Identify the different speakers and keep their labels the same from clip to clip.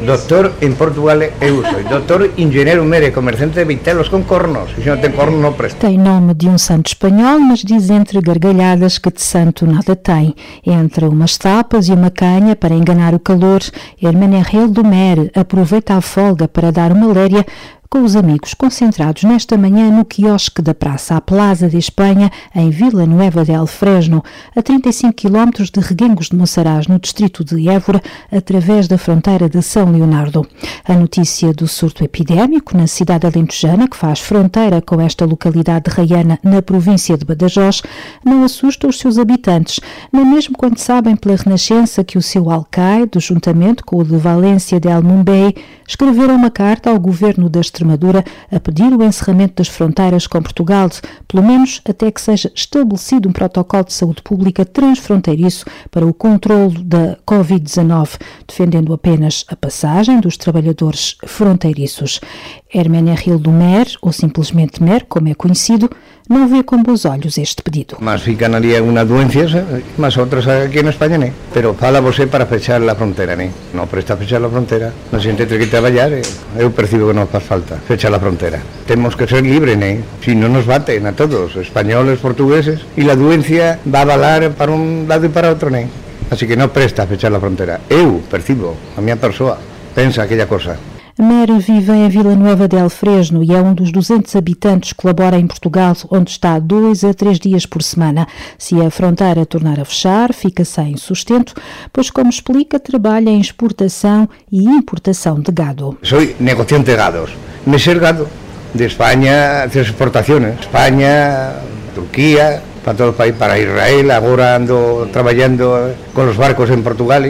Speaker 1: Doctor em Portugal eu sou. Doutor engenheiro mere, comerciante de vitelos com cornos. E se não tem cornos, não presta.
Speaker 2: Tem nome de um santo espanhol, mas diz entre gargalhadas que de santo nada tem. Entre umas tapas e uma canha para enganar o calor, Hermenegildo do Mer aproveita a folga para dar uma léria com os amigos concentrados nesta manhã no quiosque da Praça à Plaza de Espanha, em Vila Nueva del Fresno, a 35 km de Reguengos de Monsaraz, no distrito de Évora, através da fronteira de São Leonardo. A notícia do surto epidémico na cidade alentejana, que faz fronteira com esta localidade raiana na província de Badajoz, não assusta os seus habitantes, nem mesmo quando sabem pela Renascença que o seu alcaide, juntamente com o de Valência del Mumbei, escreveram uma carta ao governo da Extremadura a pedir o encerramento das fronteiras com Portugal, pelo menos até que seja estabelecido um protocolo de saúde pública transfronteiriço para o controle da Covid-19, defendendo apenas a passagem dos trabalhadores fronteiriços. Hermenegildo Mer, ou simplesmente Mer, como é conhecido, não vê com bons olhos este pedido.
Speaker 1: Mas ficam ali algumas doenças, mas outras aqui na Espanha nem. Pero fala você para fechar a fronteira, nem. Não presta fechar a fronteira. A gente tem que trabalhar, eu percibo que não faz falta fechar a fronteira. Temos que ser livres, nem. Si não nos batem a todos, espanhóis, portugueses, e a doença vai balar para um lado e para outro, nem. Así que não presta fechar a fronteira. Eu percibo, a minha pessoa, pensa aquela coisa.
Speaker 2: Mer vive em Vila Nova del Fresno e é um dos 200 habitantes que labora em Portugal, onde está dois a três dias por semana. Se a fronteira tornar a fechar, fica sem sustento, pois, como explica, trabalha em exportação e importação de gado.
Speaker 1: Sou negociante de gados. Me gado de Espanha, as exportações. Espanha, Turquía, para todo o país, para Israel. Agora ando trabalhando com os barcos em Portugal,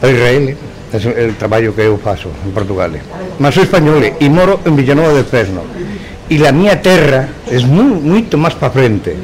Speaker 1: para Israel. É o trabalho que eu faço em Portugal. Mas sou espanhol e moro em Villanova de Fresno. E a minha terra é muito, mais para frente,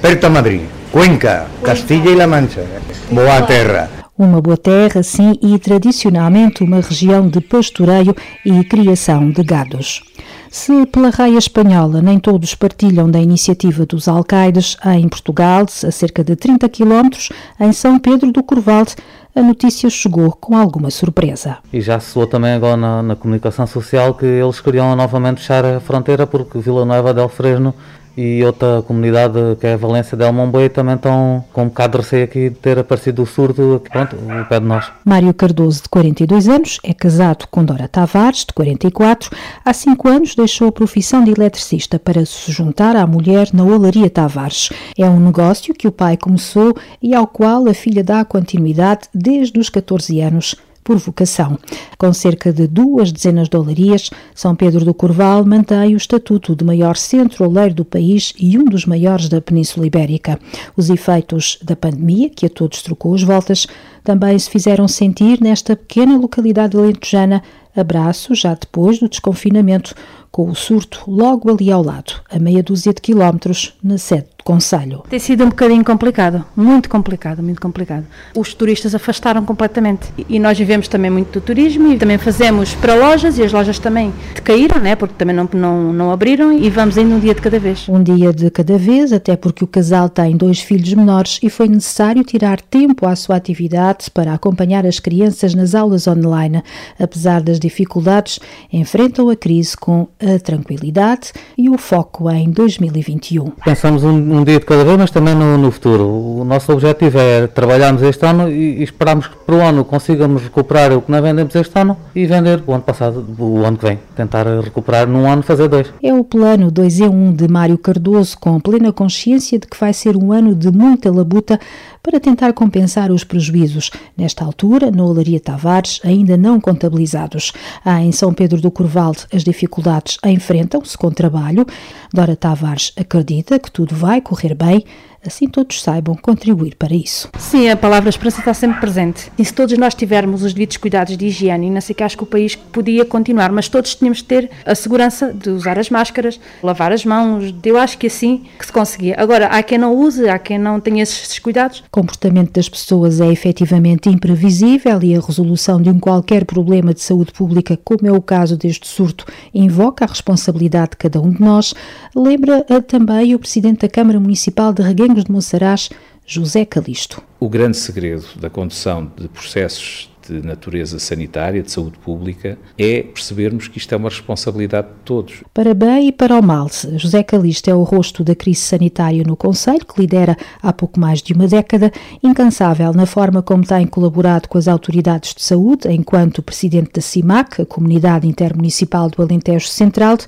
Speaker 1: perto a Madrid, Cuenca, Castilla e La Mancha. Boa terra.
Speaker 2: Uma boa terra, sim, e tradicionalmente uma região de pastoreio e criação de gados. Se pela raia espanhola nem todos partilham da iniciativa dos alcaides, em Portugal, a cerca de 30 quilómetros, em São Pedro do Corval, a notícia chegou com alguma surpresa.
Speaker 3: E já se soou também agora na, na, comunicação social que eles queriam novamente fechar a fronteira porque Vila Nova del Fresno e outra comunidade que é a Valência del Momboi também estão com um bocado de receio aqui de ter aparecido o surdo aqui, pronto, o pé de nós.
Speaker 2: Mário Cardoso, de 42 anos, é casado com Dora Tavares, de 44. Há cinco anos deixou a profissão de eletricista para se juntar à mulher na Olaria Tavares. É um negócio que o pai começou e ao qual a filha dá continuidade desde os 14 anos por vocação. Com cerca de duas dezenas de olarias, São Pedro do Corval mantém o estatuto de maior centro oleiro do país e um dos maiores da Península Ibérica. Os efeitos da pandemia, que a todos trocou as voltas, também se fizeram sentir nesta pequena localidade alentejana, abraço já depois do desconfinamento, com o surto logo ali ao lado, a meia dúzia de quilómetros, na sede do Conselho.
Speaker 4: Tem sido um bocadinho complicado, muito complicado, muito complicado. Os turistas afastaram completamente e nós vivemos também muito do turismo e também fazemos para lojas e as lojas também decaíram, né, porque também não, não, não abriram e vamos indo um dia de cada vez.
Speaker 2: Um dia de cada vez, até porque o casal tem dois filhos menores e foi necessário tirar tempo à sua atividade para acompanhar as crianças nas aulas online. Apesar das dificuldades, enfrentam a crise com a tranquilidade e o foco em 2021.
Speaker 3: Pensamos um, um dia de cada vez, mas também no, no, futuro. O nosso objetivo é trabalharmos este ano e, e esperarmos que para o ano consigamos recuperar o que não vendemos este ano e vender o ano passado, o ano que vem. Tentar recuperar num ano, fazer dois.
Speaker 2: É o plano 2 em 1 de Mário Cardoso, com plena consciência de que vai ser um ano de muita labuta para tentar compensar os prejuízos, nesta altura, na Olaria Tavares, ainda não contabilizados. Há em São Pedro do Corval as dificuldades enfrentam-se com trabalho. Dora Tavares acredita que tudo vai correr bem assim todos saibam contribuir para isso.
Speaker 4: Sim, a palavra esperança está sempre presente. E se todos nós tivermos os devidos cuidados de higiene, não sei que acho que o país podia continuar, mas todos tínhamos de ter a segurança de usar as máscaras, lavar as mãos, eu acho que assim que se conseguia. Agora, há quem não use, há quem não tenha esses cuidados.
Speaker 2: O comportamento das pessoas é efetivamente imprevisível e a resolução de um qualquer problema de saúde pública, como é o caso deste surto, invoca a responsabilidade de cada um de nós, lembra também o Presidente da Câmara Municipal de Reguengos de Monsaraz, José Calisto.
Speaker 5: O grande segredo da condução de processos de natureza sanitária, de saúde pública, é percebermos que isto é uma responsabilidade de todos.
Speaker 2: Para bem e para o mal, José Calixto é o rosto da crise sanitária no Conselho, que lidera há pouco mais de uma década, incansável na forma como tem colaborado com as autoridades de saúde, enquanto presidente da CIMAC, a Comunidade Intermunicipal do Alentejo Central,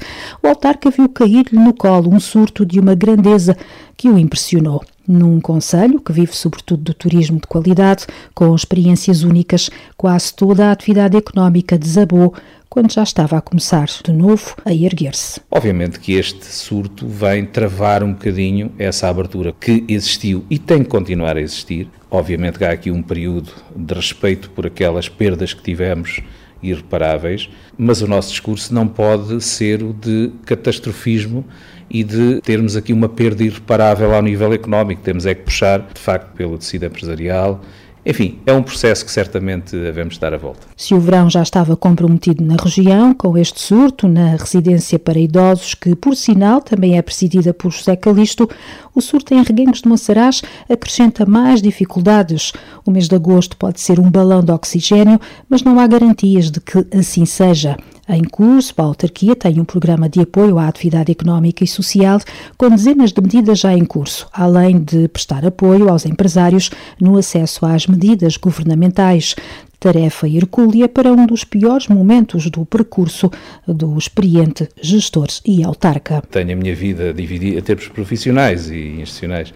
Speaker 2: o autarca viu cair-lhe no colo um surto de uma grandeza que o impressionou. Num conselho que vive sobretudo do turismo de qualidade, com experiências únicas, quase toda a atividade económica desabou quando já estava a começar de novo a erguer-se.
Speaker 5: Obviamente que este surto vem travar um bocadinho essa abertura que existiu e tem que continuar a existir. Obviamente que há aqui um período de respeito por aquelas perdas que tivemos irreparáveis, mas o nosso discurso não pode ser o de catastrofismo e de termos aqui uma perda irreparável ao nível económico. Temos é que puxar, de facto, pelo tecido empresarial. Enfim, é um processo que certamente devemos dar a volta.
Speaker 2: Se o verão já estava comprometido na região, com este surto na residência para idosos, que por sinal também é presidida por José Calixto, o surto em Reguengos de Monsaraz acrescenta mais dificuldades. O mês de agosto pode ser um balão de oxigênio, mas não há garantias de que assim seja. Em curso, a autarquia tem um programa de apoio à atividade económica e social com dezenas de medidas já em curso, além de prestar apoio aos empresários no acesso às medidas governamentais tarefa hercúlea para um dos piores momentos do percurso do experiente gestor e autarca.
Speaker 5: Tenho a minha vida dividida em termos profissionais e institucionais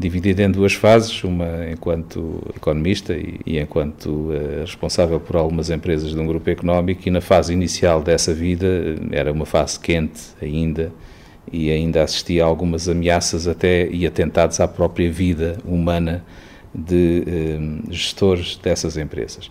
Speaker 5: dividida em duas fases, uma enquanto economista e, e enquanto uh, responsável por algumas empresas de um grupo económico e na fase inicial dessa vida eh, era uma fase quente ainda e ainda assistia a algumas ameaças até e atentados à própria vida humana de uh, gestores dessas empresas.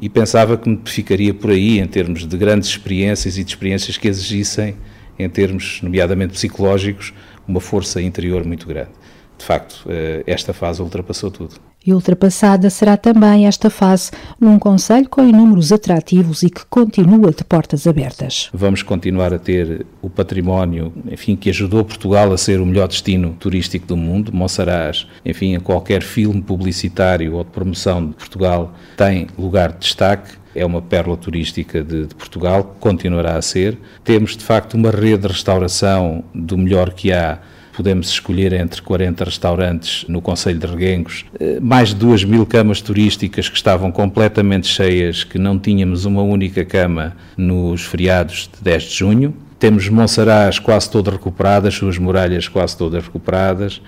Speaker 5: E pensava que me ficaria por aí em termos de grandes experiências e de experiências que exigissem, em termos, nomeadamente psicológicos, uma força interior muito grande de facto, eh, esta fase ultrapassou tudo.
Speaker 2: E ultrapassada será também esta fase num Conselho com inúmeros atrativos e que continua de portas abertas.
Speaker 5: Vamos continuar a ter o património, enfim, que ajudou Portugal a ser o melhor destino turístico do mundo. Monsaraz, enfim, em qualquer filme publicitário ou de promoção de Portugal tem lugar de destaque é uma pérola turística de, de, Portugal, continuará a ser. Temos, de facto, uma rede de restauração do melhor que há podemos escolher entre 40 restaurantes no Conselho de Reguengos, eh, mais de 2 mil camas turísticas que estavam completamente cheias, que não tínhamos uma única cama nos feriados de 10 de junho. Temos Monsaraz quase toda recuperada, as suas muralhas quase todas recuperadas,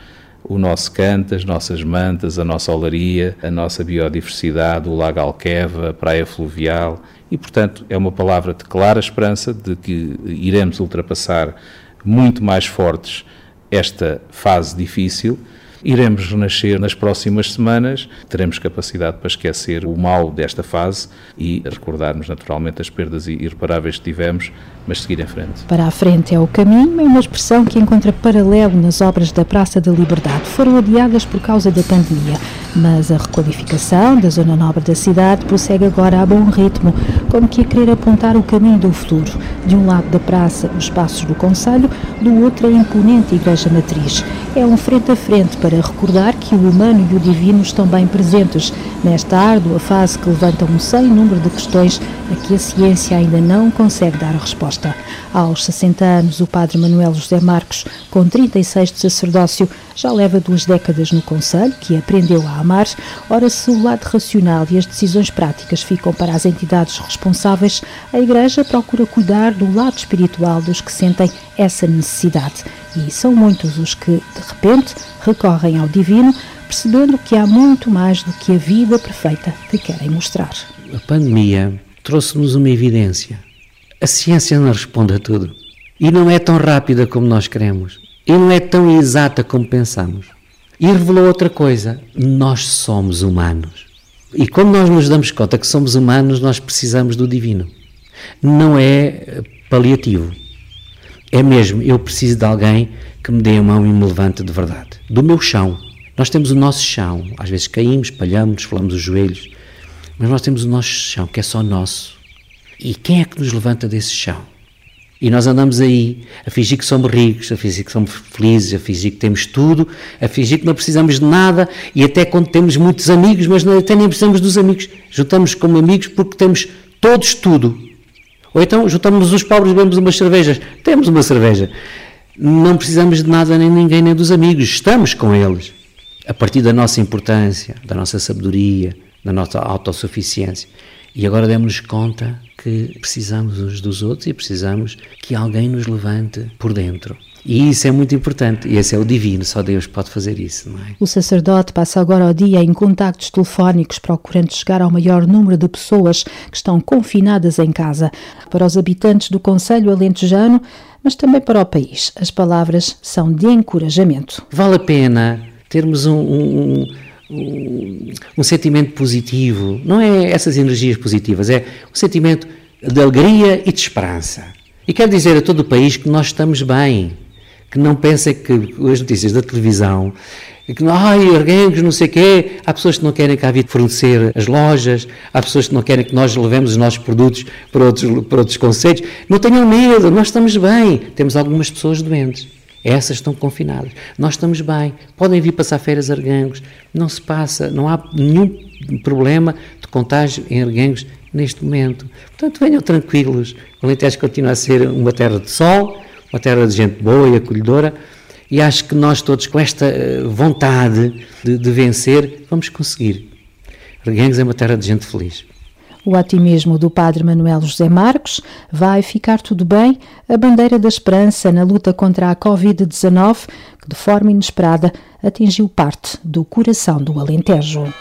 Speaker 5: o nosso canto, as nossas mantas, a nossa olaria, a nossa biodiversidade, o Lago Alqueva, a Praia Fluvial. E, portanto, é uma palavra de clara esperança de que iremos ultrapassar muito mais fortes esta fase difícil. Iremos renascer nas próximas semanas, teremos capacidade para esquecer o mal desta fase e recordarmos naturalmente as perdas irreparáveis que tivemos, mas seguir em frente.
Speaker 2: Para a frente é o caminho, é uma expressão que encontra paralelo nas obras da Praça da Liberdade. Foram adiadas por causa da pandemia, mas a requalificação da zona nobre da cidade prossegue agora a bom ritmo, como que a querer apontar o caminho do futuro. De um lado da praça, os passos do Conselho, do outro a imponente Igreja Matriz. É um frente a frente para recordar que o humano e o divino estão bem presentes nesta árdua fase que levanta um sem número de questões a que a ciência ainda não consegue dar resposta. Aos 60 anos, o padre Manuel José Marcos, com 36 de sacerdócio, já leva duas décadas no Conselho, que aprendeu a amar. Ora, se o lado racional e as decisões práticas ficam para as entidades responsáveis, a Igreja procura cuidar do lado espiritual dos que sentem essa necessidade. E são muitos os que, de repente, recorrem ao divino, percebendo que há muito mais do que a vida perfeita te querem mostrar.
Speaker 6: A pandemia trouxe-nos uma evidência. A ciência não responde a tudo. E não é tão rápida como nós queremos. E não é tão exata como pensamos. E revelou outra coisa: nós somos humanos. E quando nós nos damos conta que somos humanos, nós precisamos do divino. Não é paliativo. É mesmo, eu preciso de alguém que me dê a mão e me levante de verdade. Do meu chão. Nós temos o nosso chão. Às vezes caímos, espalhamos, falamos os joelhos. Mas nós temos o nosso chão, que é só nosso. E quem é que nos levanta desse chão? E nós andamos aí a fingir que somos ricos, a fingir que somos felizes, a fingir que temos tudo, a fingir que não precisamos de nada e até quando temos muitos amigos, mas até nem precisamos dos amigos. Juntamos como amigos porque temos todos tudo. Ou então juntamos os pobres e bebemos umas cervejas. Temos uma cerveja. Não precisamos de nada nem ninguém nem dos amigos. Estamos com eles. A partir da nossa importância, da nossa sabedoria, da nossa autossuficiência. E agora demos-nos conta que precisamos uns dos outros e precisamos que alguém nos levante por dentro. E isso é muito importante, e esse é o divino, só Deus pode fazer isso, não é?
Speaker 2: O sacerdote passa agora o dia em contactos telefónicos, procurando chegar ao maior número de pessoas que estão confinadas em casa. Para os habitantes do Conselho Alentejano, mas também para o país, as palavras são de encorajamento.
Speaker 6: Vale a pena termos um, um, um, um sentimento positivo, não é essas energias positivas, é um sentimento de alegria e de esperança. E quero dizer a todo o país que nós estamos bem, que não pensem que as notícias da televisão que ai, erguemos, não sei o quê. Há pessoas que não querem cá vir fornecer as lojas, há pessoas que não querem que nós levemos os nossos produtos para outros, para outros conceitos. Não tenham medo, nós estamos bem. Temos algumas pessoas doentes. Essas estão confinadas. Nós estamos bem. Podem vir passar férias a Argangos. Não se passa, não há nenhum problema de contágio em Argangos neste momento. Portanto, venham tranquilos. O Alentejo continua a ser uma terra de sol, uma terra de gente boa e acolhedora, e acho que nós todos, com esta eh, vontade de, de vencer, vamos conseguir. Reguengos é uma terra de gente feliz.
Speaker 2: O otimismo do padre Manuel José Marcos vai ficar tudo bem, a bandeira da esperança na luta contra a Covid-19, que de forma inesperada atingiu parte do coração do Alentejo.